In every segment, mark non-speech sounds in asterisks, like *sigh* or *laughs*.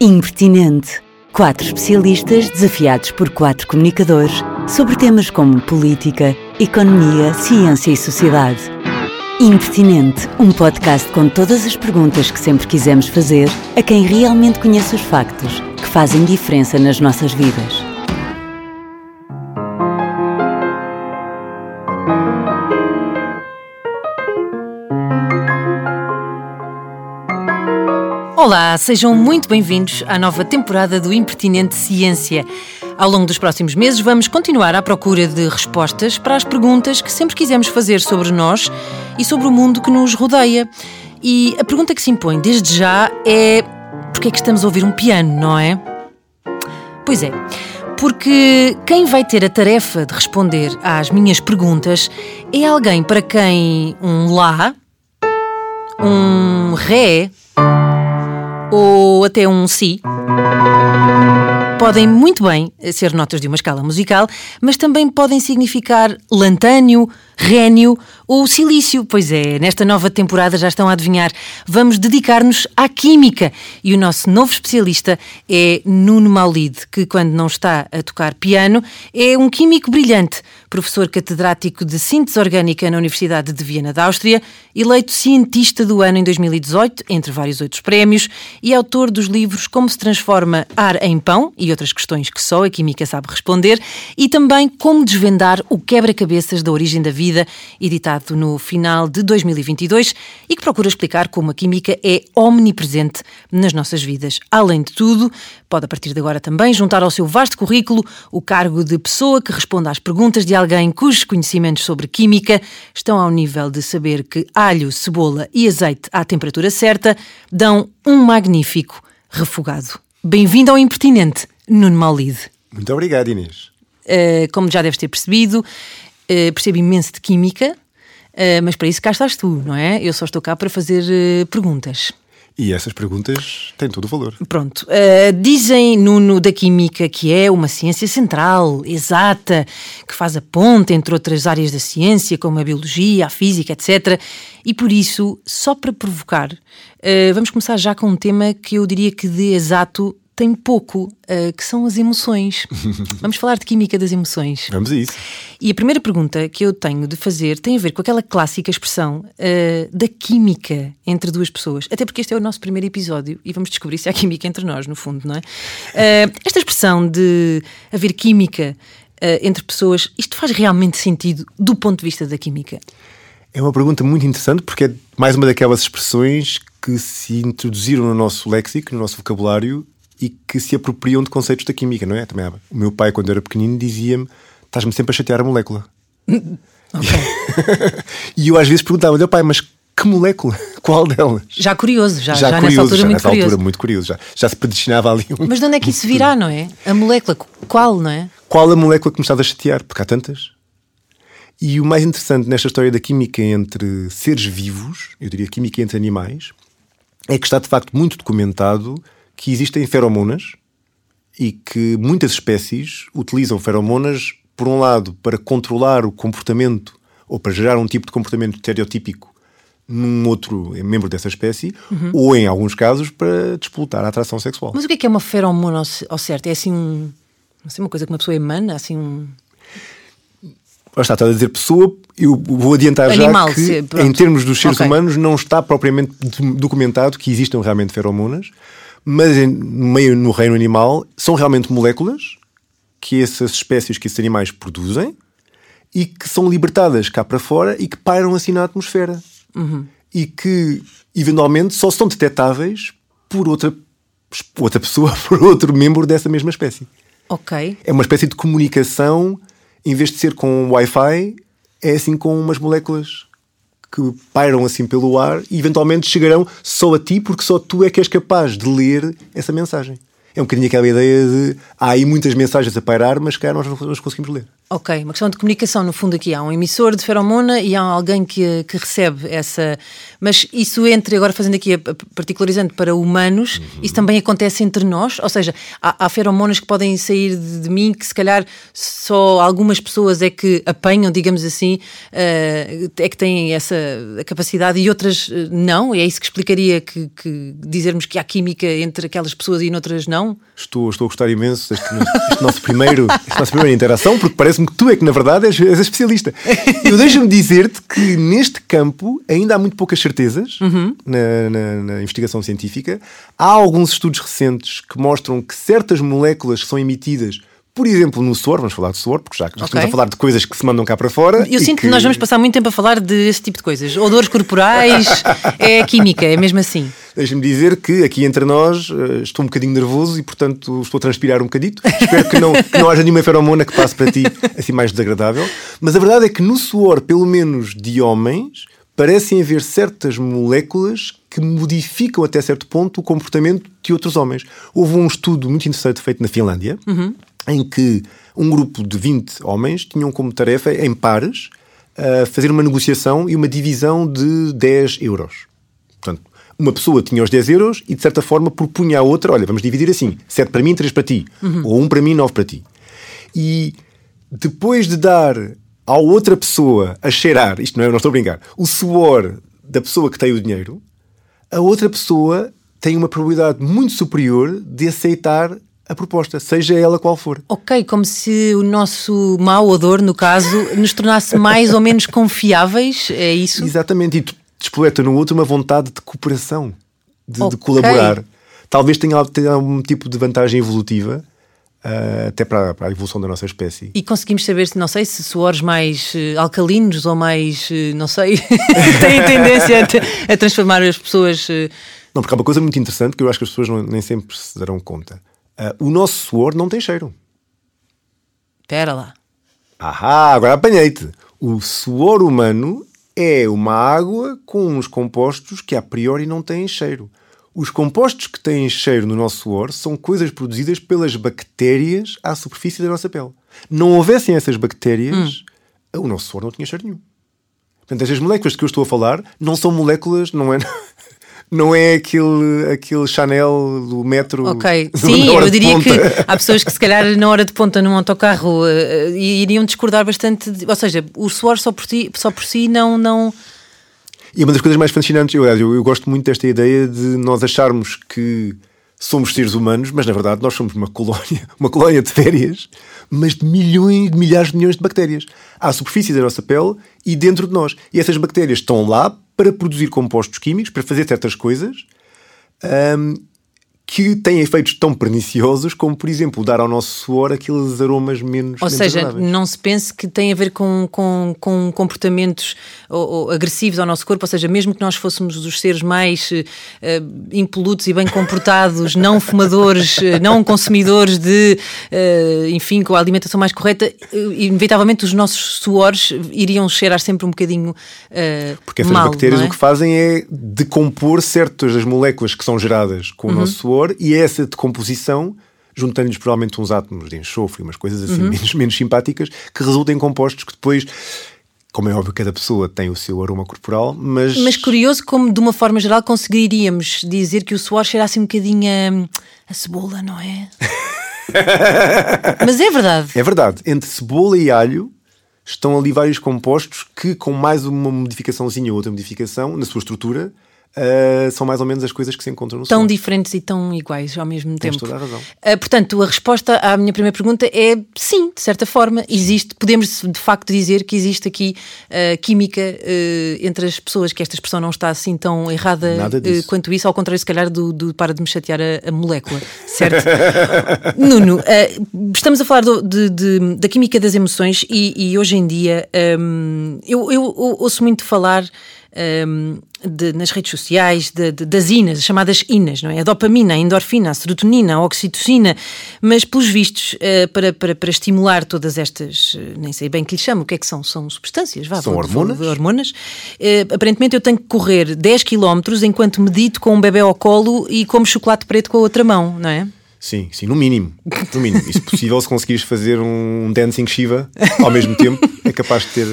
Impertinente. Quatro especialistas desafiados por quatro comunicadores sobre temas como política, economia, ciência e sociedade. Impertinente, um podcast com todas as perguntas que sempre quisemos fazer a quem realmente conhece os factos que fazem diferença nas nossas vidas. Olá, sejam muito bem-vindos à nova temporada do Impertinente Ciência. Ao longo dos próximos meses, vamos continuar à procura de respostas para as perguntas que sempre quisemos fazer sobre nós e sobre o mundo que nos rodeia. E a pergunta que se impõe desde já é: porquê é que estamos a ouvir um piano, não é? Pois é, porque quem vai ter a tarefa de responder às minhas perguntas é alguém para quem um Lá, um Ré ou até um Si. Podem muito bem ser notas de uma escala musical, mas também podem significar lantânio, rénio ou silício. Pois é, nesta nova temporada já estão a adivinhar. Vamos dedicar-nos à química e o nosso novo especialista é Nuno Maulide, que quando não está a tocar piano é um químico brilhante, professor catedrático de síntese orgânica na Universidade de Viena da Áustria, eleito cientista do ano em 2018, entre vários outros prémios, e autor dos livros Como se transforma ar em pão e outras questões que só a química sabe responder, e também Como desvendar o quebra-cabeças da origem da vida, editado no final de 2022, e que procura explicar como a química é omnipresente nas nossas vidas. Além de tudo, pode a partir de agora também juntar ao seu vasto currículo o cargo de pessoa que responde às perguntas de alguém cujos conhecimentos sobre química estão ao nível de saber que alho, cebola e azeite à temperatura certa dão um magnífico refogado. Bem-vindo ao Impertinente, Nuno Maulide. Muito obrigado, Inês. Uh, como já deves ter percebido, uh, percebo imenso de química, uh, mas para isso cá estás tu, não é? Eu só estou cá para fazer perguntas. E essas perguntas têm todo o valor. Pronto. Uh, dizem, Nuno, da Química que é uma ciência central, exata, que faz a ponte entre outras áreas da ciência, como a biologia, a física, etc. E por isso, só para provocar, uh, vamos começar já com um tema que eu diria que de exato tem pouco, uh, que são as emoções. *laughs* Vamos falar de química das emoções. Vamos a isso. E a primeira pergunta que eu tenho de fazer tem a ver com aquela clássica expressão uh, da química entre duas pessoas. Até porque este é o nosso primeiro episódio e vamos descobrir se há química entre nós, no fundo, não é? Uh, esta expressão de haver química entre pessoas, isto faz realmente sentido do ponto de vista da química? É uma pergunta muito interessante porque é mais uma daquelas expressões que se introduziram no nosso léxico, no nosso vocabulário e que se apropriam de conceitos da química, não é? Também há. O meu pai, quando eu era pequenino, dizia-me: estás-me sempre a chatear a molécula. *laughs* *laughs* e eu às vezes perguntava-lhe, pai, mas que molécula? *laughs* Qual delas? Já curioso, já, já, já curioso, nessa altura, já muito nessa curioso. altura muito curioso. Já, já se predestinava ali um. Mas de onde é que isso virá, não é? A molécula, qual, não é? Qual a molécula que me estás a chatear? Porque há tantas. E o mais interessante nesta história da química entre seres vivos, eu diria química entre animais, é que está de facto muito documentado que existem feromonas e que muitas espécies utilizam feromonas, por um lado, para controlar o comportamento ou para gerar um tipo de comportamento estereotípico num outro membro dessa espécie, uhum. ou em alguns casos para disputar a atração sexual. Mas o que é que é uma feromona ao certo? É assim um, não sei, uma coisa que uma pessoa emana, assim um está, está a dizer pessoa, eu vou adiantar Animal, já que, se, em termos dos seres okay. humanos, não está propriamente documentado que existam realmente feromonas mas no meio no reino animal são realmente moléculas que essas espécies, que esses animais produzem e que são libertadas cá para fora e que pairam assim na atmosfera. Uhum. E que eventualmente só são detectáveis por outra, outra pessoa, *laughs* por outro membro dessa mesma espécie. Ok. É uma espécie de comunicação, em vez de ser com Wi-Fi, é assim com umas moléculas que pairam assim pelo ar e eventualmente chegarão só a ti, porque só tu é que és capaz de ler essa mensagem. É um bocadinho aquela ideia de há aí muitas mensagens a pairar, mas cá nós não conseguimos ler. Ok, uma questão de comunicação, no fundo, aqui há um emissor de feromona e há alguém que, que recebe essa. Mas isso entre, agora fazendo aqui, particularizando para humanos, uhum. isso também acontece entre nós? Ou seja, há, há feromonas que podem sair de, de, mim que se calhar só algumas pessoas é que apanham, digamos assim, uh, é que têm essa capacidade e outras eh, não? E é isso que explicaria que, que dizermos que há química entre aquelas pessoas e noutras não? Estou, estou a gostar imenso deste, deste nosso primeiro, desta nossa primeira interação, porque parece parece-me que tu é que, na verdade, és, és especialista. *laughs* Eu deixo-me dizer-te que neste campo ainda há muito poucas certezas uhum. na, na, na, investigação científica. Há alguns estudos recentes que mostram que certas moléculas que são emitidas por exemplo, no suor, vamos falar de suor, porque já, já okay. estamos a falar de coisas que se mandam cá para fora. Eu sinto que... que... nós vamos passar muito tempo a falar desse tipo de coisas. Odores corporais, *laughs* é química, é mesmo assim. Deixa-me dizer que aqui entre nós eh, estou um bocadinho nervoso e, portanto, estou a transpirar um bocadito. Espero que não, que não haja nenhuma feromona que passe para ti assim mais desagradável. Mas a verdade é que no suor, pelo menos de homens, parecem haver certas moléculas que modificam até certo ponto o comportamento de outros homens. Houve um estudo muito interessante feito na Finlândia. Uhum em que um grupo de 20 homens tinham como tarefa, em pares, uh, fazer uma negociação e uma divisão de 10 euros. Portanto, uma pessoa tinha os 10 euros e, de certa forma, propunha à outra: olha, vamos dividir assim, 7 para mim, 3 para ti, uhum. ou 1 para mim, 9 para ti. E depois de dar à outra pessoa a cheirar, isto não é, eu não estou a brincar, o suor da pessoa que tem o dinheiro, a outra pessoa tem uma probabilidade muito superior de aceitar a proposta, seja ela qual for. Ok, como se o nosso mau odor, no caso, nos tornasse mais ou menos confiáveis, é isso? Exatamente, e despoleta no outro uma vontade de cooperação, de, okay. de colaborar. Talvez tenha, tenha algum tipo de vantagem evolutiva, Uh, até para, para, a evolução da nossa espécie. E conseguimos saber, não sei, se suores mais uh, alcalinos ou mais, uh, não sei, *laughs* têm tendência a, a, transformar as pessoas. Não, porque há uma coisa muito interessante que eu acho que as pessoas não, nem sempre se darão conta. Uh, o nosso suor não tem cheiro. Espera lá. Ahá, agora apanhei-te. O suor humano é uma água com uns compostos que a priori não têm cheiro. Os compostos que têm cheiro no nosso suor são coisas produzidas pelas bactérias à superfície da nossa pele. Não houvessem essas bactérias, hum. o nosso suor não tinha cheiro nenhum. Portanto, estas moléculas de que eu estou a falar não são moléculas, não é, não é aquele, aquele Chanel do metro. Ok, sim, eu diria que há pessoas que se calhar na hora de ponta num autocarro uh, iriam discordar bastante, de, ou seja, o suor só por, ti, só por si não, não. E uma das coisas mais fascinantes, eu, eu, eu gosto muito desta ideia de nós acharmos que somos seres humanos, mas na verdade nós somos uma colónia, *laughs* uma colónia de férias, mas de milhões, de milhares de milhões de bactérias à superfície da nossa pele e dentro de nós. E essas bactérias estão lá para produzir compostos químicos, para fazer certas coisas. Um, que têm efeitos tão perniciosos como, por exemplo, dar ao nosso suor aqueles aromas menos. Ou menos seja, agradáveis. não se pense que tem a ver com, com, com comportamentos ou, ou, agressivos ao nosso corpo, ou seja, mesmo que nós fôssemos os seres mais uh, impolutos e bem comportados, não fumadores, uh, não consumidores de, uh, enfim, com a alimentação mais correta, inevitavelmente os nossos suores iriam cheirar sempre um bocadinho. Porque essas mal, bactérias é? o que fazem é decompor certas das moléculas que são geradas com uhum. o nosso suor e essa decomposição juntando-lhes provavelmente uns átomos de enxofre, umas coisas assim uhum. menos, menos simpáticas, que resultam em compostos que depois como é óbvio, cada pessoa tem o seu aroma corporal, mas. Mas curioso como, de uma forma geral, conseguiríamos dizer que o suor cheirasse um bocadinho a, a cebola, não é? *laughs* mas é verdade. É verdade. Entre cebola e alho estão ali vários compostos que, com mais uma modificaçãozinha ou outra modificação na sua estrutura, Uh, são mais ou menos as coisas que se encontram no Tão som. diferentes e tão iguais ao mesmo Tens tempo. toda a razão. Uh, portanto, a resposta à minha primeira pergunta é sim, de certa forma, existe, podemos de facto dizer que existe aqui uh, química entre as pessoas, que esta expressão não está assim tão errada quanto isso, ao contrário, se calhar, do, do para de me chatear a, a molécula, *laughs* certo? Nuno, estamos a falar do, de, de, da química das emoções e, e hoje em dia um, eu, eu, eu ouço muito falar um, de, nas redes sociais de, de, das inas, as chamadas inas, não é? A dopamina, a endorfina, a serotonina, a oxitocina, mas pelos vistos, uh, para, para, para estimular todas estas, uh, nem sei bem que lhe chamo, o que é que são? São substâncias, vá, são hormonas. hormonas. Uh, aparentemente eu tenho que correr 10 km enquanto medito com um bebê ao colo e como chocolate preto com a outra mão, não é? Sim, sim, no mínimo. No mínimo. E se possível, se conseguires fazer um dancing Shiva ao mesmo tempo, é capaz de ter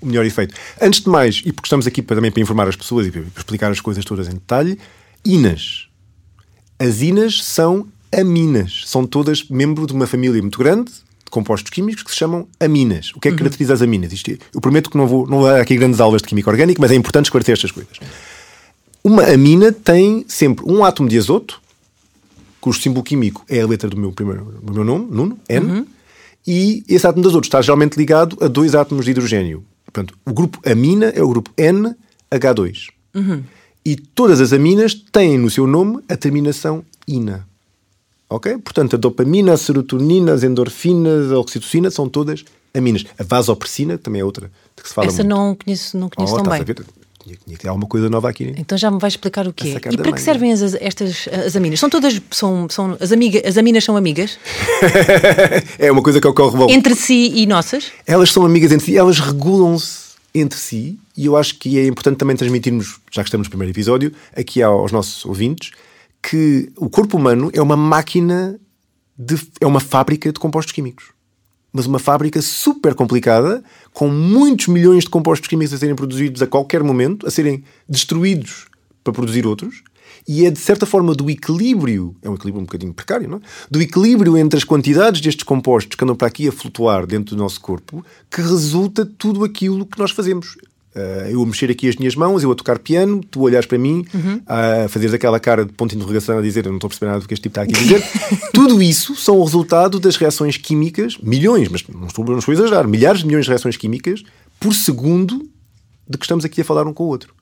o melhor efeito. Antes de mais, e porque estamos aqui para, também para informar as pessoas e para explicar as coisas todas em detalhe, INAs. As INAs são aminas. São todas membro de uma família muito grande de compostos químicos que se chamam aminas. O que é que caracteriza as aminas? Isto, eu prometo que não vou, não vou dar aqui grandes aulas de química orgânica, mas é importante esclarecer estas coisas. Uma amina tem sempre um átomo de azoto, cujo símbolo químico é a letra do meu, primeiro, do meu nome, Nuno, N, e esse átomo de azoto está geralmente ligado a dois átomos de hidrogênio. Portanto, o grupo amina é o grupo NH2. E todas as aminas têm no seu nome a terminação ina. Ok? Portanto, a dopamina, a serotonina, as endorfinas, a oxitocina são todas aminas. A vasopressina também é outra de que se fala Essa muito. não conheço, não conheço Oh, tão bem. Tinha, tinha que ter alguma coisa nova aqui. Então já me vais explicar o que é. E para que servem as, estas as aminas? São todas são, são as amigas, as aminas são amigas *laughs* é uma coisa que ocorre logo. entre si e nossas? Elas são amigas entre si, elas regulam-se entre si e eu acho que é importante também transmitirmos, já que estamos no primeiro episódio, aqui aos nossos ouvintes, que o corpo humano é uma máquina, de, é uma fábrica de compostos químicos. Mas uma fábrica super complicada, com muitos milhões de compostos químicos a serem produzidos a qualquer momento, a serem destruídos para produzir outros, e é de certa forma do equilíbrio, é um equilíbrio um bocadinho precário, não é? Do equilíbrio entre as quantidades destes compostos que andam para aqui a flutuar dentro do nosso corpo, que resulta tudo aquilo que nós fazemos. Ah, eu a mexer aqui as minhas mãos, eu a tocar piano, tu olhares para mim, a fazeres aquela cara de ponto de interrogação a dizer eu não estou a perceber nada do que este tipo está aqui a dizer. *laughs* tudo isso são o resultado das reações químicas, milhões, mas não estou, não estou a exagerar, milhares de milhões de reações químicas por segundo de que estamos aqui a falar um com o outro.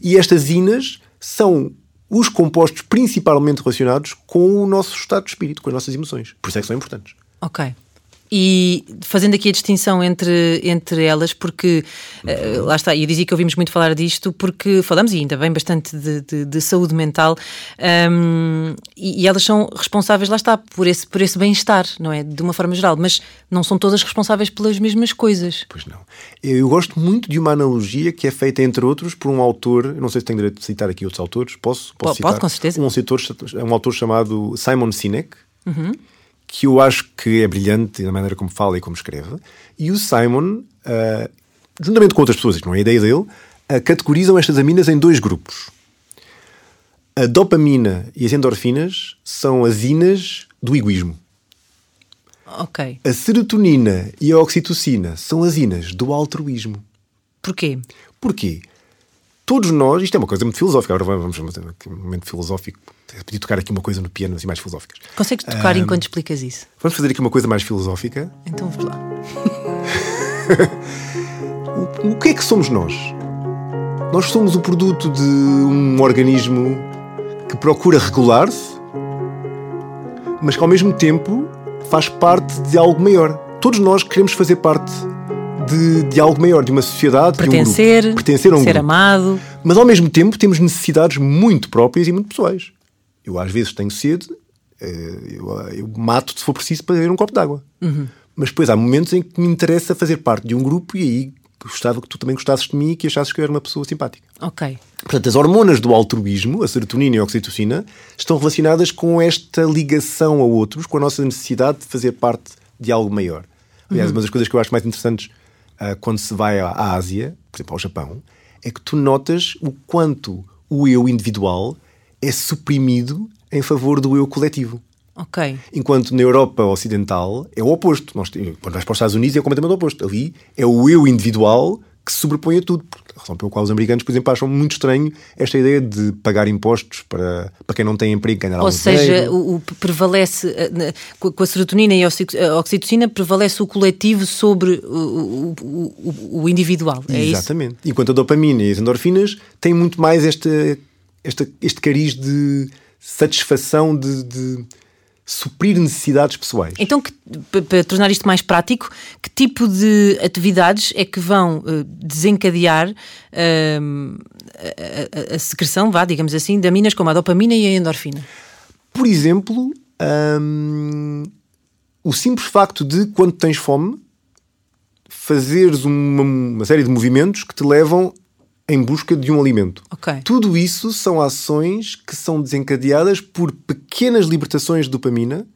E estas inas são os compostos principalmente relacionados com o nosso estado de espírito, com as nossas emoções. Por isso é que são importantes. Ok. E fazendo aqui a distinção entre, entre elas, porque eh, lá está, e eu dizia que ouvimos muito falar disto, porque falamos, e ainda bem, bastante de, de- de saúde mental, hum, e, e elas são responsáveis, lá está, por esse, por esse bem-estar, não é? De uma forma geral, mas não são todas responsáveis pelas mesmas coisas. Pois não. Eu gosto muito de uma analogia que é feita, entre outros, por um autor. Não sei se tenho direito de citar aqui outros autores. Posso? Pode, citar? com certeza. Um, autor, um autor chamado Simon Sinek, que eu acho que é brilhante na maneira como fala e como escreve. E o Simon, ah, juntamente com outras pessoas, isto não é a ideia dele, ah, categorizam estas aminas em dois grupos. A dopamina e as endorfinas são as inas do egoísmo. Ok. A serotonina e a oxitocina são as inas do altruísmo. Porquê? Porquê? Todos nós, isto é uma coisa muito filosófica, agora vamos fazer aqui um momento filosófico, podia tocar aqui uma coisa no piano assim mais filosóficas. Consegues tocar enquanto explicas isso? Vamos fazer aqui uma coisa mais filosófica. Então vamos lá. *laughs* O, o que é que somos nós? Nós somos o produto de um organismo que procura regular-se, mas que ao mesmo tempo faz parte de algo maior. Todos nós queremos fazer parte de, de algo maior, de uma sociedade, de um Pertencer, grupo. Pertencer a um ser grupo. amado. Mas ao mesmo tempo temos necessidades muito próprias e muito pessoais. Eu às vezes tenho sede, eh, eu, eu mato se for preciso para beber um copo de água. Mas depois há momentos em que me interessa fazer parte de um grupo e aí gostava que tu também gostasses de mim e que achasses que eu era uma pessoa simpática. Ok. Portanto, as hormonas do altruísmo, a serotonina e a oxitocina, estão relacionadas com esta ligação a outros, com a nossa necessidade de fazer parte de algo maior. Aliás, uma das coisas que eu acho mais interessantes ah, quando se vai à Ásia, por exemplo, ao Japão, é que tu notas o quanto o eu individual é suprimido em favor do eu coletivo. Ok. Enquanto na Europa Ocidental é o oposto. Nós, quando vais para os Estados Unidos é completamente o oposto. Ali é o eu individual que se sobrepõe a tudo. A razão pela qual os americanos, por exemplo, acham muito estranho esta ideia de pagar impostos para, para quem não tem emprego ganhar Ou seja, o, o prevalece eh, com a serotonina e a oxi- a oxitocina prevalece o coletivo sobre o, o- o- individual. É isso? Exatamente. Enquanto a dopamina e as endorfinas têm muito mais esta, esta, este cariz de satisfação de, de suprir necessidades pessoais. Então, que- pa- para tornar isto mais prático, que tipo de atividades é que vão eh, desencadear ehm, a, a- a secreção, vá, digamos assim, de aminas como a dopamina e a endorfina? Por exemplo, hum, o simples facto de, quando tens fome, fazeres uma, uma série de movimentos que te levam em busca de um alimento. Ok. Tudo isso são ações que são desencadeadas por pequenas libertações de dopamina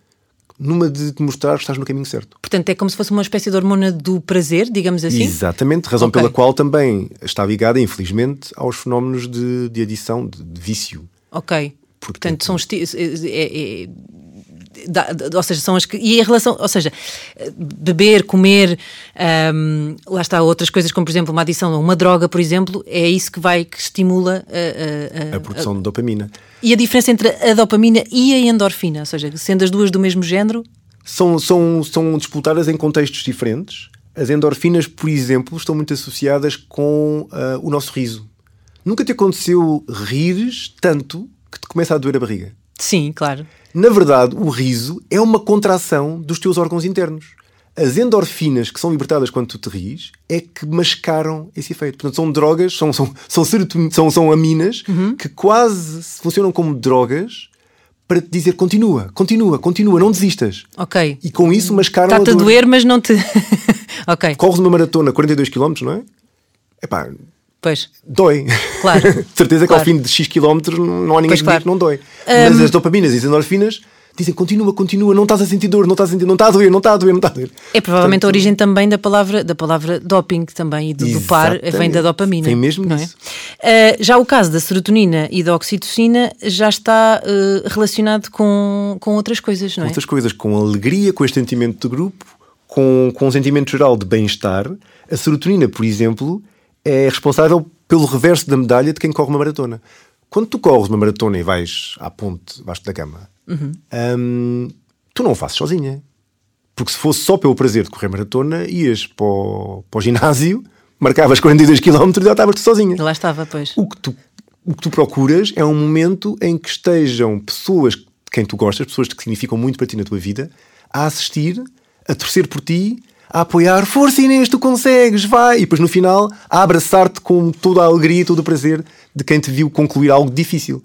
numa de te mostrar que estás no caminho certo. Portanto, é como se fosse uma espécie de hormona do prazer, digamos assim? Exatamente, razão Ok. pela qual também está ligada, infelizmente, aos fenómenos de, de adição, de, de vício. Ok. Porque Portanto, são esti- é- é- dá- dá- ou seja, são as que. E em relação. Ou seja, beber, comer, ahm, lá está outras coisas, como por exemplo uma adição a uma droga, por exemplo, é isso que vai, que estimula a- a- a- A produção de dopamina. E a diferença entre a dopamina e a endorfina, ou seja, sendo as duas do mesmo género, São, são, são disputadas em contextos diferentes. As endorfinas, por exemplo, estão muito associadas com ah, o nosso riso. Nunca te aconteceu rires tanto que te começa a doer a barriga. sim, claro. Na verdade, o riso é uma contração dos teus órgãos internos. As endorfinas que são libertadas quando tu te ris é que mascaram esse efeito. Portanto, são drogas, são, são, são, são, são aminas que quase funcionam como drogas para te dizer continua, continua, continua, não desistas. Ok. E com isso mascaram Está-te a a doer, mas não te. *laughs* ok, Corres uma maratona 42 km, não é? Epá, pois. dói. Claro. *laughs* Certeza que Claro. ao fim de X quilómetros não há ninguém Pois, que claro. que não dói. Mas as dopaminas e as endorfinas dizem continua, continua, não estás a sentir dor, não estás a sentir, não está a doer, não está a doer, não está a doer. É provavelmente a Portanto, origem também da palavra, da palavra doping também e do dopar vem da dopamina. Tem mesmo não é? disso. Ah, já o caso da serotonina e da oxitocina já está ah, relacionado com, com outras coisas, não é? Outras coisas, com alegria, com este sentimento de grupo, com, com um sentimento geral de bem-estar. A serotonina, por exemplo, é responsável pelo reverso da medalha de quem corre uma maratona. Quando tu corres uma maratona e vais à ponte, debaixo da cama, Uhum. hum, tu não o fazes sozinha. Porque se fosse só pelo prazer de correr maratona, ias para o, para o ginásio, marcavas 42 km e já estavas tu sozinha. Lá estava, pois. O que, tu, o que tu procuras é um momento em que estejam pessoas de quem tu gostas, pessoas que significam muito para ti na tua vida, a assistir, a torcer por ti, a apoiar, força Inês, tu consegues, vai! E depois no final a abraçar-te com toda a alegria e todo o prazer de quem te viu concluir algo difícil.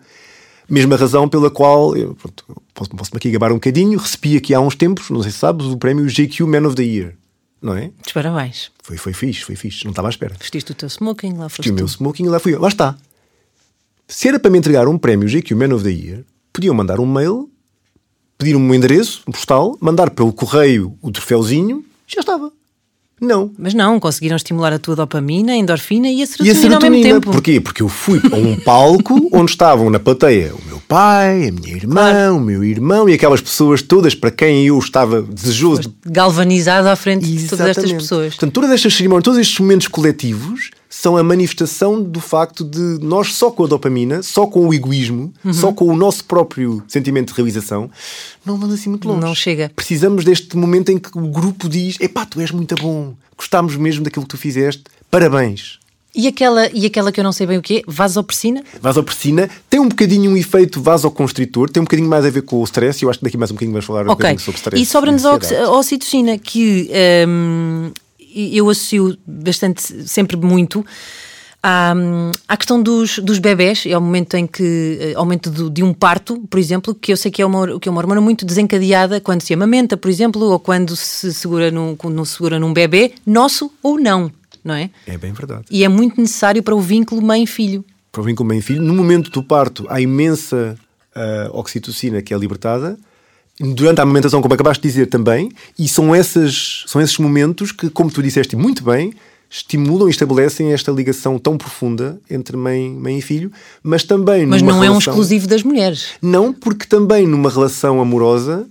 Mesma razão pela qual, eu, pronto, posso- posso-me aqui gabar um bocadinho, recebi aqui há uns tempos, não sei se sabes, o prémio GQ Man of the Year, não é? Muitos parabéns. Foi, foi fixe, foi fixe, não estava à espera. Vestiste o teu smoking, lá foste Tinha o meu smoking lá fui eu. Lá está. Se era para me entregar um prémio GQ Man of the Year, podiam mandar um mail, pedir um endereço, um postal, mandar pelo correio o troféuzinho já estava. Não. Mas não, conseguiram estimular a tua dopamina, a endorfina e a E a serotonina, ao serotonina, mesmo tempo. porquê? Porque eu fui a um palco *laughs* onde estavam na plateia o meu pai, a minha irmã, o meu irmão e aquelas pessoas todas para quem eu estava desejoso de Galvanizado à frente de todas estas Exatamente. pessoas. Portanto, todas estas cerimónias, todos estes momentos coletivos são a manifestação do facto de nós, só com a dopamina, só com o egoísmo, Uhum. só com o nosso próprio sentimento de realização, não vamos assim muito longe. Não chega. Precisamos deste momento em que o grupo diz: Epá, tu és muito bom, gostámos mesmo daquilo que tu fizeste, parabéns. E aquela, e aquela que eu não sei bem o quê, vasopressina? Vasopressina tem um bocadinho um efeito vasoconstritor, tem um bocadinho mais a ver com o stress, e eu acho que daqui mais um bocadinho vais falar um Ok. bocadinho sobre stress. E sobra-nos a oxitocina, que hum, eu associo bastante, sempre muito. À, à questão dos, dos bebés, é o momento em que, eh, ao momento do- de um parto, por exemplo, que eu sei que é, uma, que é uma hormona muito desencadeada quando se amamenta, por exemplo, ou quando se segura num, quando se segura num bebê, nosso ou não, não é? É bem verdade. E é muito necessário para o vínculo mãe-filho. para o vínculo mãe-filho. No momento do parto, há imensa ah, oxitocina que é libertada. Durante a amamentação, como acabaste de dizer também, e são, essas, são esses momentos que, como tu disseste muito bem, estimulam e estabelecem esta ligação tão profunda entre mãe, mãe e filho, mas também Mas não é um relação- exclusivo das mulheres. Não, porque também numa relação amorosa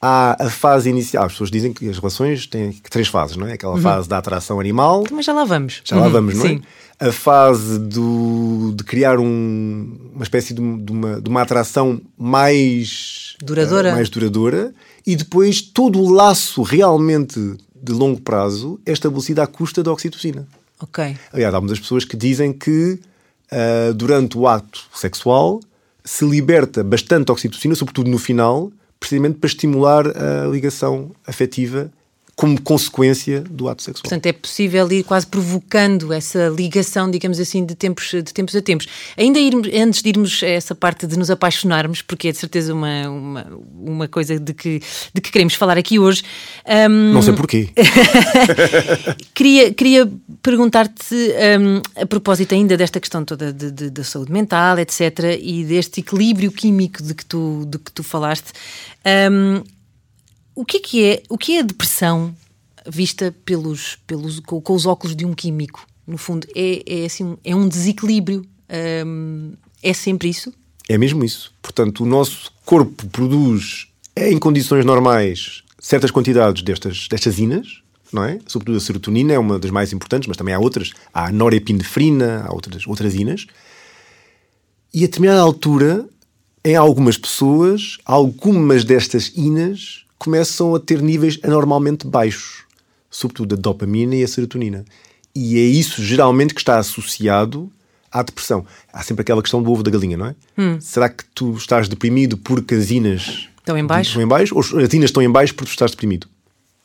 há a fase inicial. As pessoas dizem que as relações têm três fases, não é? Aquela fase da atração animal, Mas já lá vamos. já lá Uhum, vamos, não sim. é? A fase do, de criar um- uma espécie de, de uma, de uma atração mais Duradoura. eh, mais duradoura e depois todo o laço realmente de longo prazo é estabelecido à custa da oxitocina. Ok. Aliás, há muitas pessoas que dizem que ah, durante o ato sexual se liberta bastante oxitocina, sobretudo no final, precisamente para estimular a ligação afetiva como consequência do ato sexual. Portanto, é possível ir quase provocando essa ligação, digamos assim, de tempos, de tempos a tempos. Ainda irmos, antes de irmos a essa parte de nos apaixonarmos, porque é de certeza uma, uma, uma coisa de que, de que queremos falar aqui hoje. Um, Não sei porquê. *laughs* queria, queria perguntar-te, um, a propósito ainda desta questão toda de, de, da saúde mental, etc., e deste equilíbrio químico de que tu, de que tu falaste. Um, o que é que é, o que é a depressão vista pelos, pelos, com, com os óculos de um químico? No fundo, é, é, assim, é um desequilíbrio. Um, é sempre isso? É mesmo isso. Portanto, o nosso corpo produz, em condições normais, certas quantidades destas, destas inas, não é? Sobretudo a serotonina é uma das mais importantes, mas também há outras. Há a norepinefrina, há outras, outras inas. E a determinada altura, em algumas pessoas, algumas destas inas começam a ter níveis anormalmente baixos, sobretudo a dopamina e a serotonina. E é isso geralmente que está associado à depressão. Há sempre aquela questão do ovo da galinha, não é? Hum. Será que tu estás deprimido porque as inas estão em baixo? Estão em baixo ou as inas estão em baixo porque tu estás deprimido?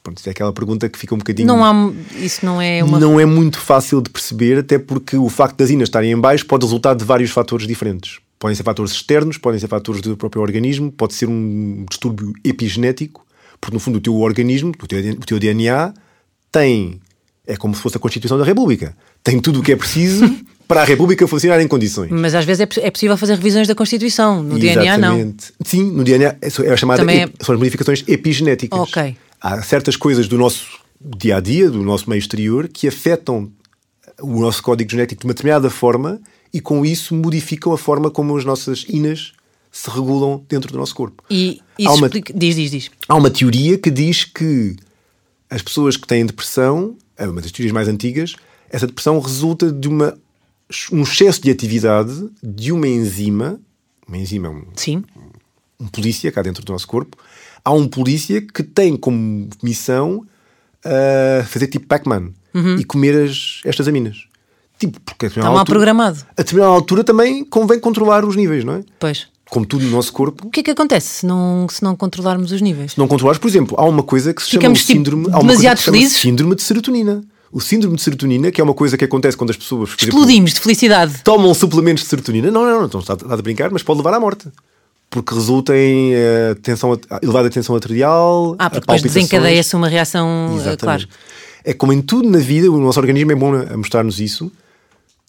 Pronto, isso é aquela pergunta que fica um bocadinho. Não há, isso não é uma. Não é muito fácil de perceber, até porque o facto das inas estarem em baixo pode resultar de vários fatores diferentes. Podem ser fatores externos, podem ser fatores do próprio organismo, pode ser um distúrbio epigenético, porque no fundo o teu organismo, o teu, o teu DNA, tem. É como se fosse a Constituição da República. Tem tudo o que é preciso *laughs* para a República funcionar em condições. Mas às vezes é, é possível fazer revisões da Constituição. No Exatamente. DNA, não. Sim, no DNA é, é chamada é... são as modificações epigenéticas. Ok. Há certas coisas do nosso dia a dia, do nosso meio exterior, que afetam o nosso código genético de uma determinada forma e com isso modificam a forma como as nossas inas se regulam dentro do nosso corpo. E isso uma, explica... Diz, diz, diz. Há uma teoria que diz que as pessoas que têm depressão, é uma das teorias mais antigas, essa depressão resulta de uma, um excesso de atividade de uma enzima, uma enzima é um, Sim. um polícia cá dentro do nosso corpo, há um polícia que tem como missão uh, fazer tipo Pac-Man uhum. e comer as, estas aminas. Tipo, porque Está mal altura, programado. A determinada altura também convém controlar os níveis, não é? Pois. Como tudo no nosso corpo. O que é que acontece se não, se não controlarmos os níveis? Se não controlares, por exemplo, há uma coisa que se Ficamos, chama síndrome, tipo, há uma demasiado coisa que se felizes? síndrome de serotonina. O síndrome de serotonina, que é uma coisa que acontece quando as pessoas por exemplo, Explodimos de felicidade. tomam suplementos de serotonina. Não, não, não, não está a brincar, mas pode levar à morte. Porque resulta em uh, tensão, elevada tensão arterial. Ah, porque depois desencadeia-se uma reação, Exatamente. claro. É como em tudo na vida, o nosso organismo é bom a mostrar-nos isso.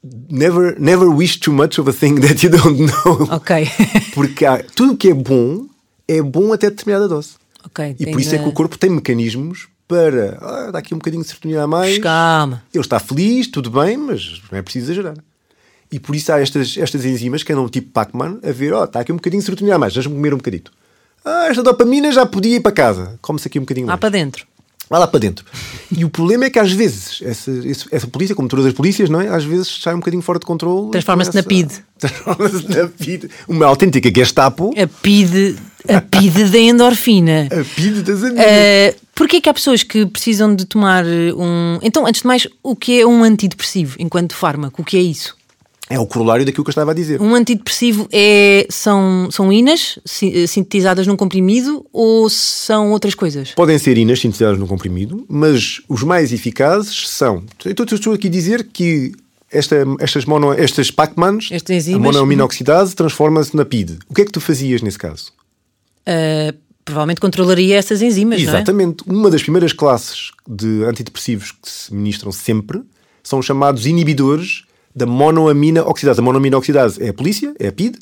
Never, never wish too much of a thing *laughs* that you don't know. Ok. *laughs* Porque há, tudo que é bom é bom até determinada dose. Ok. E por isso é que o corpo tem mecanismos para. Ah, dá aqui um bocadinho de serotonina a mais. Calma. Ele está feliz, tudo bem, mas não é preciso exagerar. E por isso há estas, estas enzimas que andam tipo Pac-Man a ver, ó, oh, está aqui um bocadinho de serotonina a mais, deixa-me comer um bocadito. Ah, esta dopamina já podia ir para casa. Come-se aqui um bocadinho Lá mais. para dentro. Vai lá para dentro. E o problema é que às vezes essa, essa polícia, como todas as polícias, não é? Às vezes sai um bocadinho fora de controle. Transforma-se na PID. Transforma-se na PID. Uma autêntica Gestapo. A PID, a PID da endorfina. A PID das amigas. Uh, Porquê que há pessoas que precisam de tomar um. Então, antes de mais, o que é um antidepressivo enquanto fármaco? O que é isso? É o corolário daquilo que eu estava a dizer. Um antidepressivo é, são, são inas sintetizadas num comprimido ou são outras coisas? Podem ser inas sintetizadas num comprimido, mas os mais eficazes são. Então, estou aqui a dizer que esta, estas, mono, estas Pac-Mans, a monoaminoxidase, transforma-se na PID. O que é que tu fazias nesse caso? Uh, provavelmente controlaria essas enzimas, Exatamente. não é? Uma das primeiras classes de antidepressivos que se ministram sempre são os chamados inibidores da monoamina oxidase. A monoamina oxidase é a polícia, é a PID,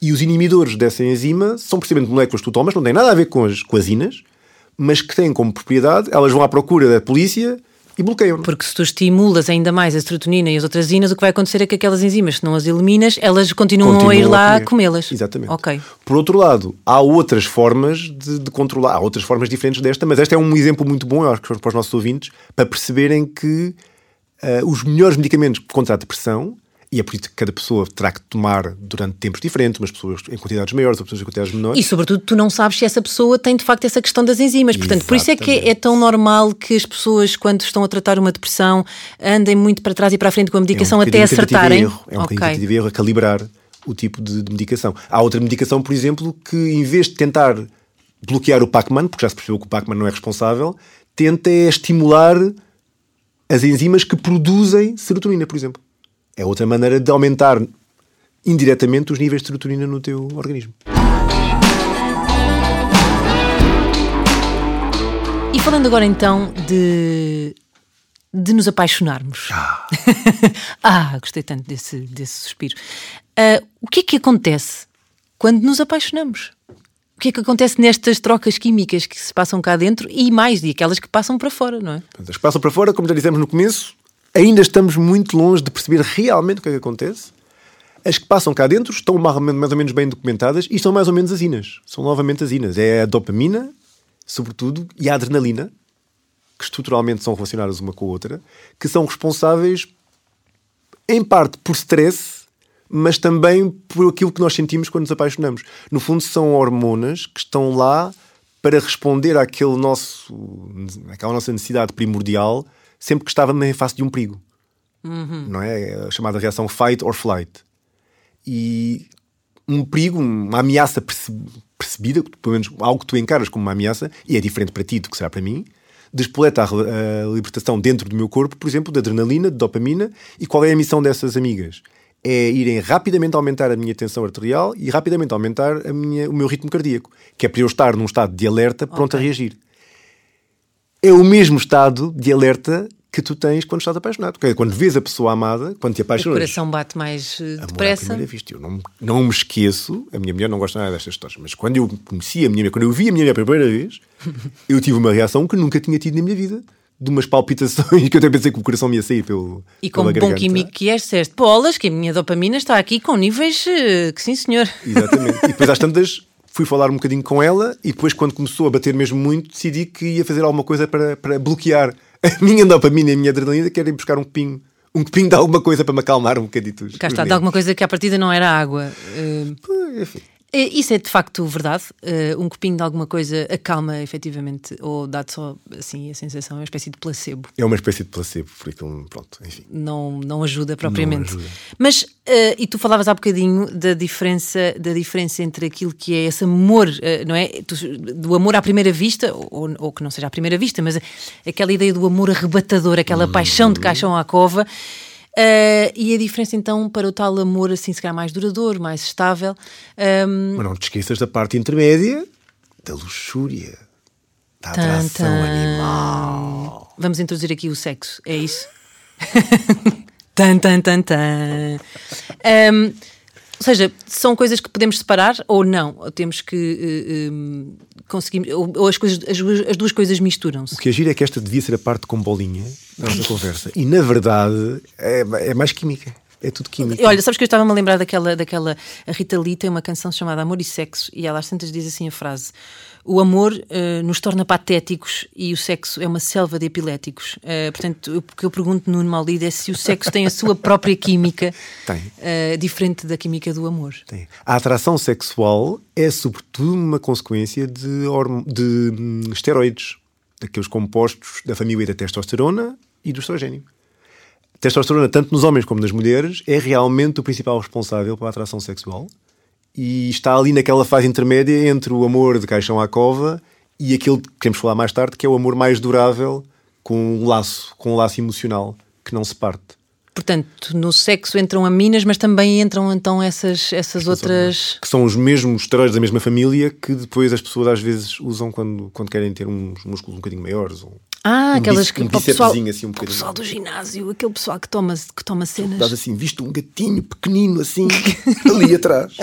e os inibidores dessa enzima são precisamente moléculas que tu tomas, não têm nada a ver com as, com as inas, mas que têm como propriedade, elas vão à procura da polícia e bloqueiam. Porque se tu estimulas ainda mais a serotonina e as outras inas, o que vai acontecer é que aquelas enzimas, se não as eliminas, elas continuam, continuam a ir lá comê-las. Exatamente. Ok. Por outro lado, há outras formas de, de, controlar, há outras formas diferentes desta, mas esta é um exemplo muito bom, eu acho que para os nossos ouvintes, para perceberem que uh, os melhores medicamentos contra a depressão, e é por isso que cada pessoa terá que tomar durante tempos diferentes, umas pessoas em quantidades maiores, outras pessoas em quantidades menores. E sobretudo tu não sabes se essa pessoa tem de facto essa questão das enzimas. Portanto, Exatamente. por isso é que é tão normal que as pessoas, quando estão a tratar uma depressão, andem muito para trás e para a frente com a medicação é um até acertarem. Erro. É um okay. bocadinho de erro a calibrar o tipo de, de medicação. Há outra medicação, por exemplo, que em vez de tentar bloquear o Pac-Man, porque já se percebeu que o Pac-Man não é responsável, tenta é estimular as enzimas que produzem serotonina, por exemplo. É outra maneira de aumentar indiretamente os níveis de serotonina no teu organismo. E falando agora então de, de nos apaixonarmos. Ah. *laughs* ah, gostei tanto desse, desse suspiro. Uh, o que é que acontece quando nos apaixonamos? O que é que acontece nestas trocas químicas que se passam cá dentro e mais, e aquelas que passam para fora, não é? As que passam para fora, como já dissemos no começo, ainda estamos muito longe de perceber realmente o que é que acontece. As que passam cá dentro estão mais ou menos bem documentadas e são mais ou menos as inas. São novamente as inas. É a dopamina, sobretudo, e a adrenalina, que estruturalmente são relacionadas uma com a outra, que são responsáveis, em parte, por stress mas também por aquilo que nós sentimos quando nos apaixonamos. No fundo, são hormonas que estão lá para responder àquele nosso, àquela nossa necessidade primordial sempre que estava em face de um perigo. Uhum. Não é? é? A chamada reação fight or flight. E um perigo, uma ameaça percebida, pelo menos algo que tu encaras como uma ameaça, e é diferente para ti do que será para mim, despoleta a, a libertação dentro do meu corpo, por exemplo, de adrenalina, de dopamina, e qual é a missão dessas amigas? É irem rapidamente aumentar a minha tensão arterial e rapidamente aumentar a minha, o meu ritmo cardíaco, que é para eu estar num estado de alerta pronto okay. a reagir. É o mesmo estado de alerta que tu tens quando estás apaixonado. Quando vês a pessoa amada, quando te apaixonas. O coração bate mais uh, depressa. À vista. Eu não, não me esqueço, a minha mulher não gosta nada destas histórias, mas quando eu conheci a minha mulher, quando eu vi a minha mulher pela primeira vez, *laughs* eu tive uma reação que nunca tinha tido na minha vida de umas palpitações *laughs* que eu até pensei que o coração me ia sair pelo. E como bom químico que és, disseste, bolas, que a minha dopamina está aqui com níveis eh, que sim, senhor. *laughs* Exatamente. E depois às tantas fui falar um bocadinho com ela e depois, quando começou a bater mesmo muito, decidi que ia fazer alguma coisa para, para bloquear *laughs* a minha dopamina e a minha adrenalina, que era ir buscar um copinho. Um copinho de alguma coisa para me acalmar um bocadito. Cá está, de alguma coisa que à partida não era água. Uh... Enfim. É, isso é de facto verdade. Uh, um copinho de alguma coisa acalma efetivamente, ou dá-te só assim a sensação, é uma espécie de placebo. É uma espécie de placebo, por aquilo, pronto, enfim. Não, não ajuda propriamente. Não ajuda. Mas, uh, e tu falavas há bocadinho da diferença, da diferença entre aquilo que é esse amor, uh, não é? Do amor à primeira vista, ou, ou, que não seja à primeira vista, mas aquela ideia do amor arrebatador, aquela hum. paixão de caixão à cova. Uh, e a diferença então para o tal amor assim se calhar mais duradouro, mais estável. Um... Mas não te esqueças da parte intermédia da luxúria, da atração animal. Vamos introduzir aqui o sexo, é isso? *laughs* tan, tan, tan, tan. Um, ou seja, são coisas que podemos separar ou não? Ou temos que uh, conseguir. Ou, ou, as, coisas, as, as duas coisas misturam-se? O que agir é que esta devia ser a parte com bolinha da nossa conversa. E na verdade é, é mais química. É tudo química. Olha, sabes que eu estava-me a lembrar daquela, daquela. A Rita Lee tem uma canção chamada Amor e Sexo e ela às tantas diz assim a frase: O amor uh, nos torna patéticos e o sexo é uma selva de epiléticos. Uh, portanto, o que eu pergunto no Maldido é se o sexo tem a sua própria química *laughs* tem. Uh, diferente da química do amor. Tem. A atração sexual é, sobretudo, uma consequência de, de hum, esteroides, daqueles compostos da família da testosterona e do estrogênio testosterona, tanto nos homens como nas mulheres, é realmente o principal responsável pela atração sexual e está ali naquela fase intermédia entre o amor de caixão à cova e aquilo que queremos falar mais tarde, que é o amor mais durável com um laço, com um laço emocional que não se parte. Portanto, no sexo entram aminas, mas também entram então essas, essas outras. Que são os mesmos esteroides da mesma família que depois as pessoas às vezes usam quando, quando querem ter uns músculos um bocadinho maiores. Ou ah, um aquelas que. Um pessoal, assim, um o pessoal do ginásio, aquele pessoal que toma, que toma cenas. Estás assim, visto um gatinho pequenino assim, ali atrás. *laughs*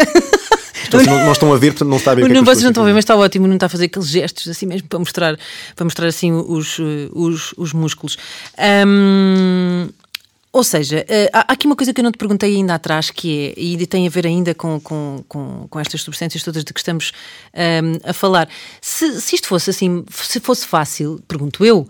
Então, não, não, estão a ver, portanto não sabem o que é Vocês não estão a ver, mas está ótimo, não está a fazer aqueles gestos assim mesmo para mostrar, para mostrar assim os, os, os músculos. Um, ou seja, eh, há aqui uma coisa que eu não te perguntei ainda atrás, que é, e tem a ver ainda com, com, com, com estas substâncias todas de que estamos um, ehm, a falar. Se, se, isto fosse assim, se fosse fácil, pergunto eu, uh,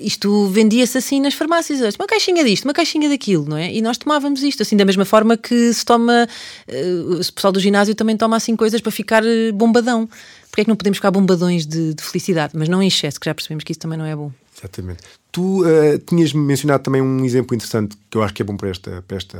isto vendia-se assim nas farmácias, uma caixinha disto, uma caixinha daquilo, não é? E nós tomávamos isto, assim, da mesma forma que se toma, uh, o pessoal do ginásio também toma assim coisas para ficar bombadão. Porquê é que não podemos ficar bombadões de, de felicidade? Mas não em excesso, que já percebemos que isso também não é bom. Exatamente. Tu uh, tinhas mencionado também um exemplo interessante que eu acho que é bom para esta, para esta,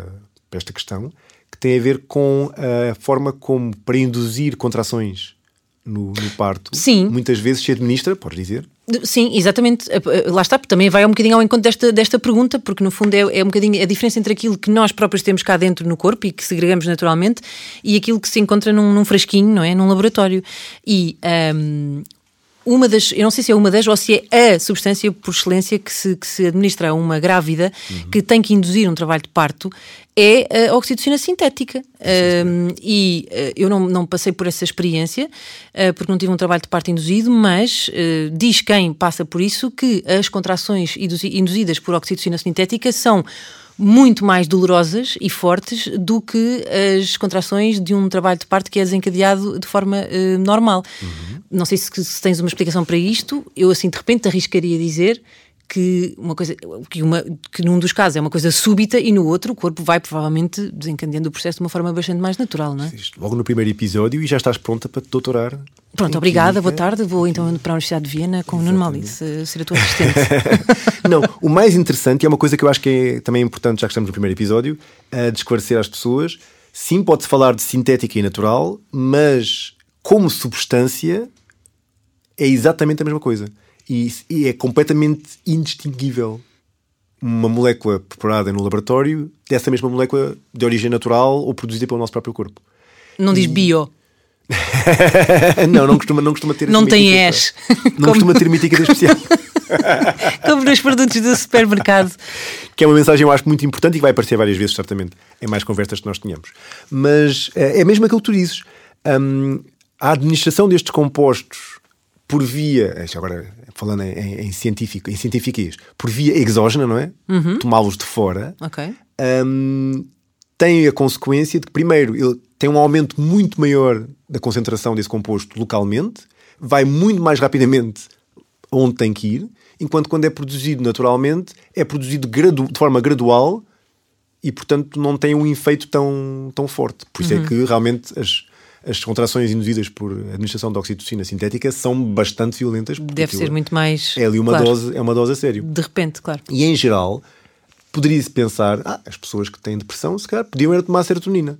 para esta questão, que tem a ver com a forma como, para induzir contrações no, no parto, Sim. muitas vezes se administra, podes dizer, Sim, exatamente. Eh, eh, Lá está, também vai um bocadinho ao encontro desta, desta pergunta, porque no fundo é, é um bocadinho a diferença entre aquilo que nós próprios temos cá dentro no corpo e que segregamos naturalmente e aquilo que se encontra num, num frasquinho, não é? Num laboratório. E ahm, uma das, eu não sei se é uma das ou se é a substância por excelência que se, que se administra a uma grávida que tem que induzir um trabalho de parto é a oxitocina sintética. Um, e uh, eu não, não passei por essa experiência uh, porque não tive um trabalho de parto induzido, mas uh, diz quem passa por isso que as contrações induzi- induzidas por oxitocina sintética são muito mais dolorosas e fortes do que as contrações de um trabalho de parto que é desencadeado de forma eh, normal. Não sei se, se tens uma explicação para isto, eu assim de repente arriscaria dizer que uma coisa que, uma, que num dos casos é uma coisa súbita e no outro o corpo vai provavelmente desencadeando o processo de uma forma bastante mais natural, não é? logo no primeiro episódio e já estás pronta para te doutorar. Pronto, obrigada, boa tarde. Vou então para a Universidade de Viena com o Nuno Malice, eh, ser a tua *laughs* assistente. *laughs* Não, o mais interessante, e é uma coisa que eu acho que é também importante, já que estamos no primeiro episódio, a de esclarecer às pessoas. Sim, pode-se falar de sintética e natural, mas como substância é exatamente a mesma coisa. E, e é completamente indistinguível uma molécula preparada no laboratório dessa mesma molécula de origem natural ou produzida pelo nosso próprio corpo. Não diz bio. *laughs* não, não costuma, não costuma ter Não tem. S. Não Como- costuma ter etiqueta especial. *laughs* Como nos produtos do supermercado. que é uma mensagem, eu acho, muito importante e que vai aparecer várias vezes, certamente, em mais conversas que nós tenhamos. Mas eh, é mesmo aquilo que tu dizes. Hum, a administração destes compostos por via, eh, agora falando em, em, em científico, em cientifiquez, por via exógena, não é? Tomá-los de fora, hum, tem a consequência de que, primeiro, ele tem um aumento muito maior da concentração desse composto localmente, vai muito mais rapidamente onde tem que ir, enquanto quando é produzido naturalmente, é produzido de forma gradual e, portanto, não tem um efeito tão, tão forte. Por isso é que realmente as, as contrações induzidas por administração de oxitocina sintética são bastante violentas. Deve ser muito mais. É ali uma claro, dose, é uma dose a sério. De repente, claro. E em geral, poderia-se pensar: ah, as pessoas que têm depressão, se calhar, podiam era tomar serotonina.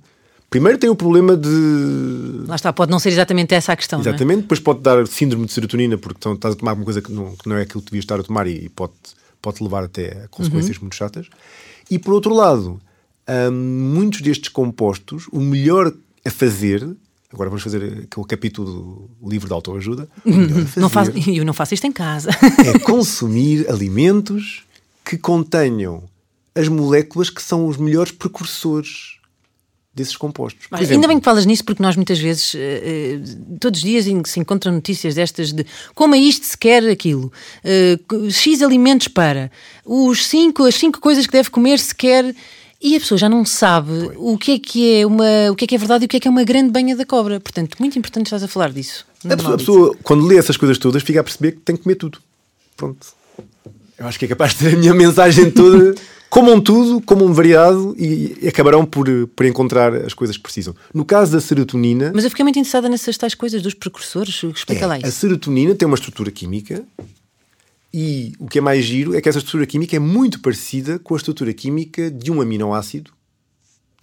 Primeiro tem o problema de. Lá está, pode não ser exatamente essa a questão. é? Exatamente, depois pode dar síndrome de serotonina porque estás a tomar alguma coisa que não, que não é aquilo que devias estar a tomar e, pode, pode levar até a consequências muito chatas. E por outro lado, hum, muitos destes compostos, o melhor a fazer. Agora vamos fazer aquele capítulo do livro de autoajuda. *laughs* Não fazer eu não faço isto em casa. é consumir alimentos que contenham as moléculas que são os melhores precursores desses compostos. Olha, exemplo, Ainda bem que falas nisso, porque nós muitas vezes, eh, eh, todos os dias, se encontram notícias destas de como é isto se quer aquilo, eh, X alimentos para, os cinco, as cinco coisas que deve comer se quer. E a pessoa já não sabe o que é que é uma, o que é que é verdade e o que é que é uma grande banha da cobra. Portanto, muito importante estás a falar disso. a pessoa, a pessoa, quando lê essas coisas todas, fica a perceber que tem que comer tudo. Pronto. Eu acho que é capaz de ter a minha *laughs* mensagem toda. Comam tudo, comam variado e acabarão por, por encontrar as coisas que precisam. No caso da serotonina, Mas eu fiquei muito interessada nessas tais coisas dos precursores. Explica É, lá A isso. serotonina tem uma estrutura química e o que é mais giro é que essa estrutura química é muito parecida com a estrutura química de um aminoácido,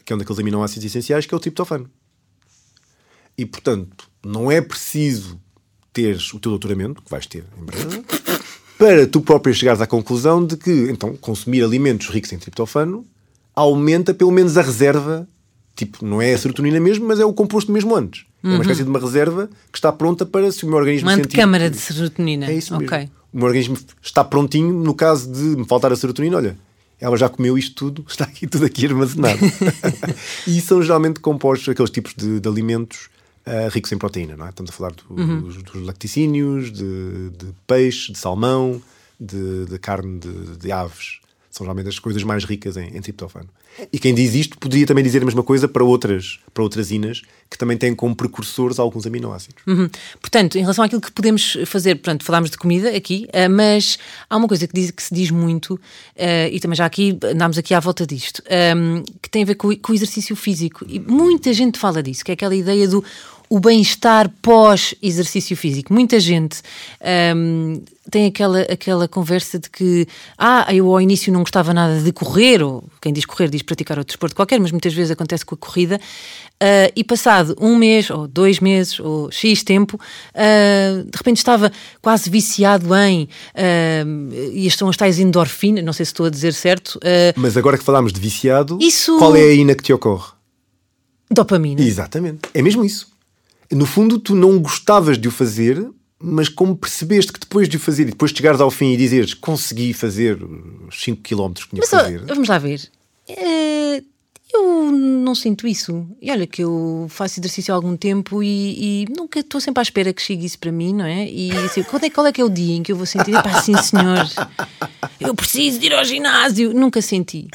que é um daqueles aminoácidos essenciais, que é o triptofano. E, portanto, não é preciso teres o teu doutoramento, que vais ter em breve, para tu próprio chegares à conclusão de que, então, consumir alimentos ricos em triptofano aumenta pelo menos a reserva. Tipo, não é a serotonina mesmo, mas é o composto mesmo antes. É uma espécie de uma reserva que está pronta para se o meu organismo Uma sentir... antecâmara de serotonina. É isso mesmo. Ok. O meu organismo está prontinho no caso de me faltar a serotonina. Olha, ela já comeu isto tudo, *laughs* está aqui tudo aqui armazenado. *laughs* e são geralmente compostos aqueles tipos de, de alimentos ah, ricos em proteína, não é? Estamos a falar do- Uhum. dos, dos lacticínios, de, de peixe, de salmão, de, de carne de aves. São geralmente as coisas mais ricas em, em triptofano. E quem diz isto poderia também dizer a mesma coisa para outras, para outras inas que também têm como precursores alguns aminoácidos. Uhum. Portanto, em relação àquilo que podemos fazer, portanto, falámos de comida aqui, ah, mas há uma coisa que, diz- que se diz muito, ah, e também já aqui andámos aqui à volta disto, ahm, que tem a ver com, com o exercício físico. E muita gente fala disso, que é aquela ideia do o bem-estar pós-exercício físico. Muita gente um, tem aquela, aquela conversa de que, ah, eu ao início não gostava nada de correr, ou quem diz correr diz praticar outro desporto qualquer, mas muitas vezes acontece com a corrida, uh, e passado um mês, ou dois meses, ou X tempo, uh, de repente estava quase viciado em, uh, e estão as tais endorfinas, não sei se estou a dizer certo. mas agora que falámos de viciado, isso... qual é a ina que te ocorre? Dopamina. Exatamente, é mesmo isso no fundo, tu não gostavas de o fazer, mas como percebeste que depois de o fazer e depois de chegares ao fim e dizeres consegui fazer os 5 km que tinha que fazer. Vamos lá ver. Uh, eu não sinto isso. E olha que eu faço exercício há algum tempo e, e nunca estou sempre à espera que chegue isso para mim, não é? E assim, qual, é, qual é que é o dia em que eu vou sentir? Pá, sim senhor, eu preciso de ir ao ginásio. Nunca senti.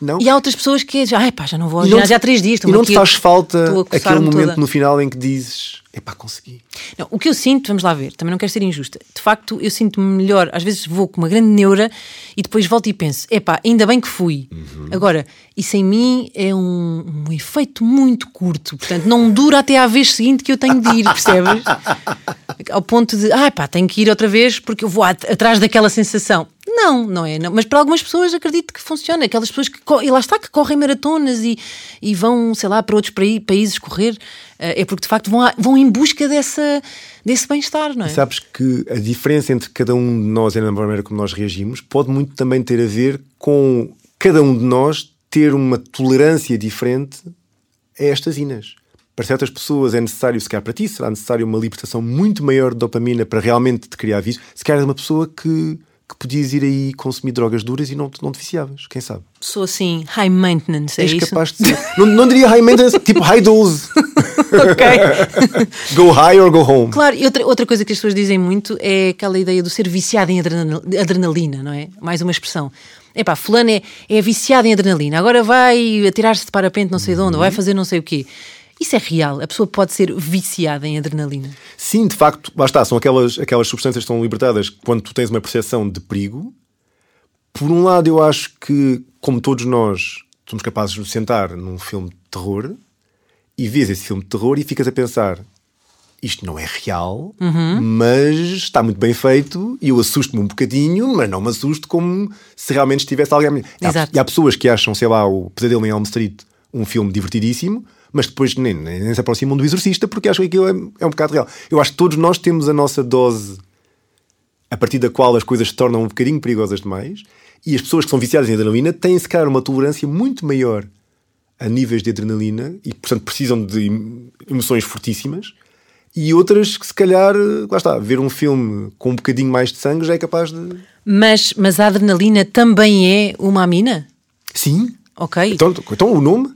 Não. E há outras pessoas que já, ai pá, já não vou ao ginásio há três dias. E não te faz falta aquele momento toda. no final em que dizes, epá, consegui. Não, o que eu sinto, vamos lá ver, também não quero ser injusta. De facto, eu sinto-me melhor. Às vezes vou com uma grande neura e depois volto e penso, epá, ainda bem que fui. Uhum. Agora, isso em mim é um, um, efeito muito curto. Portanto, não dura até à vez seguinte que eu tenho de ir, percebes? *laughs* Ao ponto de, ah pá, tenho que ir outra vez porque eu vou atrás daquela sensação. Não, não é. Não. Mas para algumas pessoas acredito que funciona. Aquelas pessoas que. E lá está, que correm maratonas e, e vão, sei lá, para outros países correr. Eh, é porque de facto vão, vão em busca dessa, desse bem-estar, não é? E sabes que a diferença entre cada um de nós e na maneira como nós reagimos pode muito também ter a ver com cada um de nós ter uma tolerância diferente a estas inas. Para certas pessoas é necessário, se calhar para ti, será necessário uma libertação muito maior de dopamina para realmente te criar vício. Se calhar é uma pessoa que que podias ir aí consumir drogas duras e não, não te viciavas, quem sabe? Sou assim, high maintenance, é És isso? capaz de não, não diria high maintenance, *laughs* tipo high dose. *laughs* ok. *laughs* go high or go home. Claro, e outra, outra coisa que as pessoas dizem muito é aquela ideia do ser viciado em adrenalina, não é? Mais uma expressão. Epá, fulano é, é viciado em adrenalina, agora vai atirar-se de parapente não sei de onde, uhum. vai fazer não sei o quê. Isso é real? A pessoa pode ser viciada em adrenalina? Sim, de facto, lá está, são aquelas, aquelas substâncias que estão libertadas quando tu tens uma percepção de perigo. Por um lado, eu acho que, como todos nós, somos capazes de sentar num filme de terror e vês esse filme de terror e ficas a pensar isto não é real, uhum. mas está muito bem feito e eu assusto-me um bocadinho, mas não me assusto como se realmente estivesse alguém. Exato. E há, há pessoas que acham, sei lá, o Pesadelo em Elm Street um filme divertidíssimo, mas depois nem, nem, se aproximam do exorcista porque acham que aquilo é, é um bocado real. Eu acho que todos nós temos a nossa dose a partir da qual as coisas se tornam um bocadinho perigosas demais e as pessoas que são viciadas em adrenalina têm, se calhar, uma tolerância muito maior a níveis de adrenalina e, portanto, precisam de emoções fortíssimas. E outras que, se calhar, lá está, ver um filme com um bocadinho mais de sangue já é capaz de. Mas, mas a adrenalina também é uma amina? Sim. Ok. Então, então o nome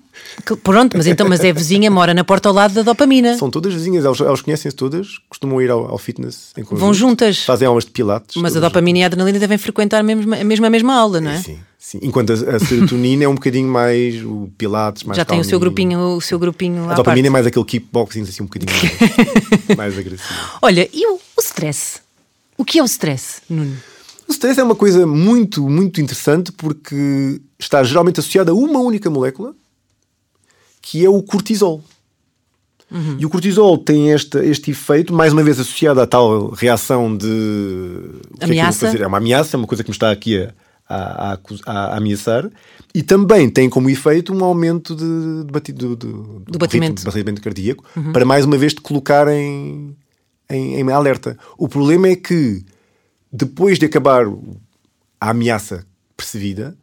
Pronto, mas então mas é vizinha, mora na porta ao lado da dopamina. São todas vizinhas, elas, elas conhecem-se todas, costumam ir ao, ao fitness em conjunto, Vão juntas. Fazem aulas de pilates. Mas a dopamina juntas. e a adrenalina devem frequentar mesmo, a mesma, a mesma aula, não é? Sim, sim. Enquanto a, a serotonina é um bocadinho mais o pilates, mais Já tem o seu grupinho, o seu grupinho A dopamina é mais aquele kickboxing assim um bocadinho mais, *laughs* mais agressivo. Olha, e o, o stress? O que é o stress, Nuno? O stress é uma coisa muito, muito interessante porque está geralmente associada a uma única molécula que é o cortisol. Uhum. E o cortisol tem este, este efeito, mais uma vez associado à tal reação de. É ameaça. É, é, uma ameaça, é uma coisa que me está aqui a, a, a, a, ameaçar. E também tem como efeito um aumento de, de batido, de, do batimento. Ritmo, batimento cardíaco, uhum. para mais uma vez te colocar em, em, em alerta. O problema é que depois de acabar a ameaça percebida,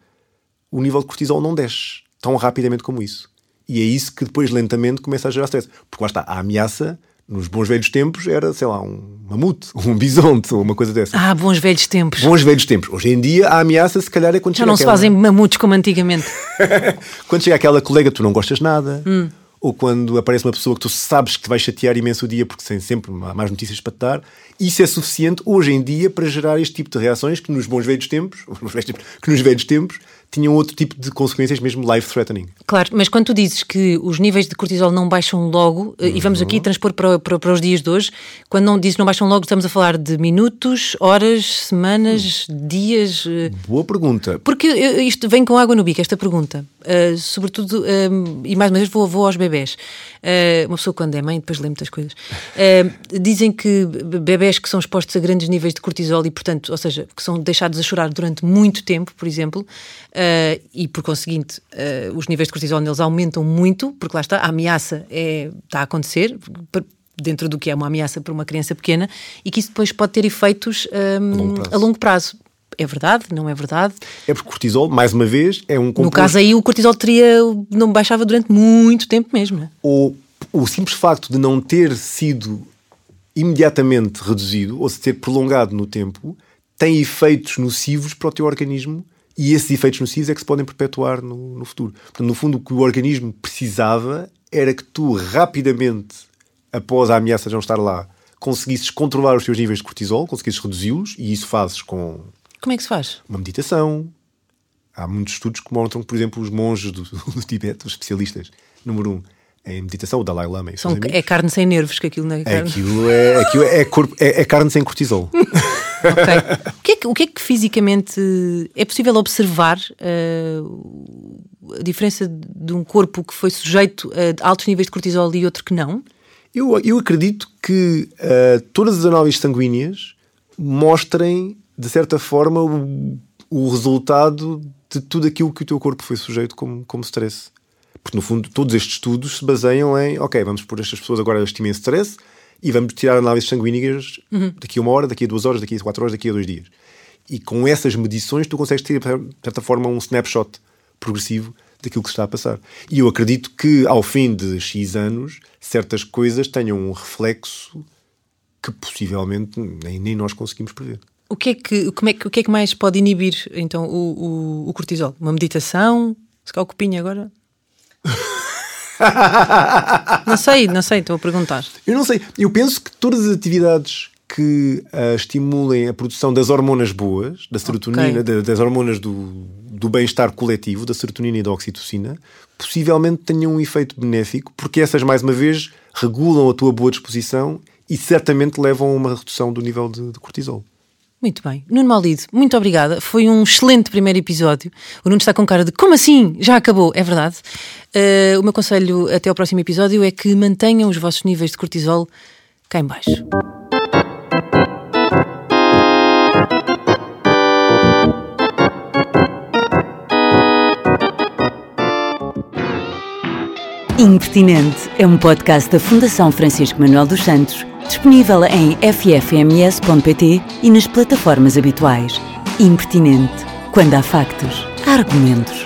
o nível de cortisol não desce tão rapidamente como isso. E é isso que depois lentamente começa a gerar stress. Porque lá está, a ameaça nos bons velhos tempos era, sei lá, um mamute, *laughs* um bisonte, ou uma coisa dessa. Ah, bons velhos tempos. Bons velhos tempos. Hoje em dia a ameaça se calhar é quando Já não aquela... se fazem mamutes como antigamente. *laughs* quando chega aquela colega tu não gostas nada. Hum. Ou quando aparece uma pessoa que tu sabes que te vai chatear imenso o dia porque tem sempre mais notícias para te dar, isso é suficiente hoje em dia para gerar este tipo de reações que nos bons velhos tempos, *laughs* que nos velhos tempos tinham outro tipo de consequências, mesmo life-threatening. Claro, mas quando tu dizes que os níveis de cortisol não baixam logo, uhum. e vamos aqui uhum. transpor para, para, para, os dias de hoje, quando não dizes não baixam logo, estamos a falar de minutos, horas, semanas, uhum. dias. Eh, Boa pergunta. Porque isto vem com água no bico, esta pergunta. Uh, sobretudo, uh, e mais uma vez vou, vou aos bebés. Uh, uma pessoa quando é mãe depois lê muitas coisas. dizem que bebés que são expostos a grandes níveis de cortisol e, portanto, ou seja, que são deixados a chorar durante muito tempo, por exemplo, e por conseguinte os níveis de cortisol neles aumentam muito, porque lá está, a ameaça é, está a acontecer dentro do que é uma ameaça para uma criança pequena e que isso depois pode ter efeitos um, a, longo a longo prazo. É verdade? Não é verdade? É porque o cortisol, mais uma vez, é um composto... No caso aí, o cortisol teria, não baixava durante muito tempo mesmo. Não é? Ou o simples facto de não ter sido imediatamente reduzido, ou se ter prolongado no tempo, tem efeitos nocivos para o teu organismo e esses efeitos nocivos é que se podem perpetuar no, no futuro. Portanto, no fundo, o que o organismo precisava era que tu rapidamente, após a ameaça de não estar lá, conseguisses controlar os teus níveis de cortisol, conseguisses reduzi-los, e isso fazes com como é que se faz? Uma meditação. Há muitos estudos que mostram, por exemplo, os monges do, *laughs* do Tibete, os especialistas, número um, em meditação, o Dalai Lama. São, é carne sem nervos, que aquilo não é carne. Aquilo é, aquilo é, corpo, é, é carne sem cortisol. *laughs* O que, é que, o que, é que, fisicamente é possível observar uh, a diferença de um corpo que foi sujeito a altos níveis de cortisol e outro que não? Eu, eu acredito que uh, todas as análises sanguíneas mostrem de certa forma, o, o resultado de tudo aquilo que o teu corpo foi sujeito como, como stress. Porque, no fundo, todos estes estudos se baseiam em, ok, vamos pôr estas pessoas agora este imenso stress e vamos tirar análises sanguíneas uhum. daqui a uma hora, daqui a duas horas, daqui a quatro horas, daqui a dois dias. E com essas medições tu consegues ter, de certa forma, um snapshot progressivo daquilo que se está a passar. E eu acredito que, ao fim de X anos, certas coisas tenham um reflexo que possivelmente nem, nem nós conseguimos prever. O que é que, como é, o que, é que mais pode inibir então o, o, o cortisol? Uma meditação? Se calhar o copinho agora? *laughs* *laughs* não sei, não sei, estou a perguntar. Eu não sei. Eu penso que todas as atividades que uh, estimulem a produção das hormonas boas, da serotonina, okay. das hormonas do, do bem-estar coletivo, da serotonina e da oxitocina, possivelmente tenham um efeito benéfico, porque essas, mais uma vez, regulam a tua boa disposição e certamente levam a uma redução do nível de, de cortisol. Muito bem. Nuno Malido, muito obrigada. Foi um excelente primeiro episódio. O Nuno está com cara de como assim? Já acabou? É verdade. Uh, o meu conselho até ao próximo episódio é que mantenham os vossos níveis de cortisol cá em baixo. Impertinente é um podcast da Fundação Francisco Manuel dos Santos Disponível em ffms.pt e nas plataformas habituais. Impertinente. Quando há factos, há argumentos.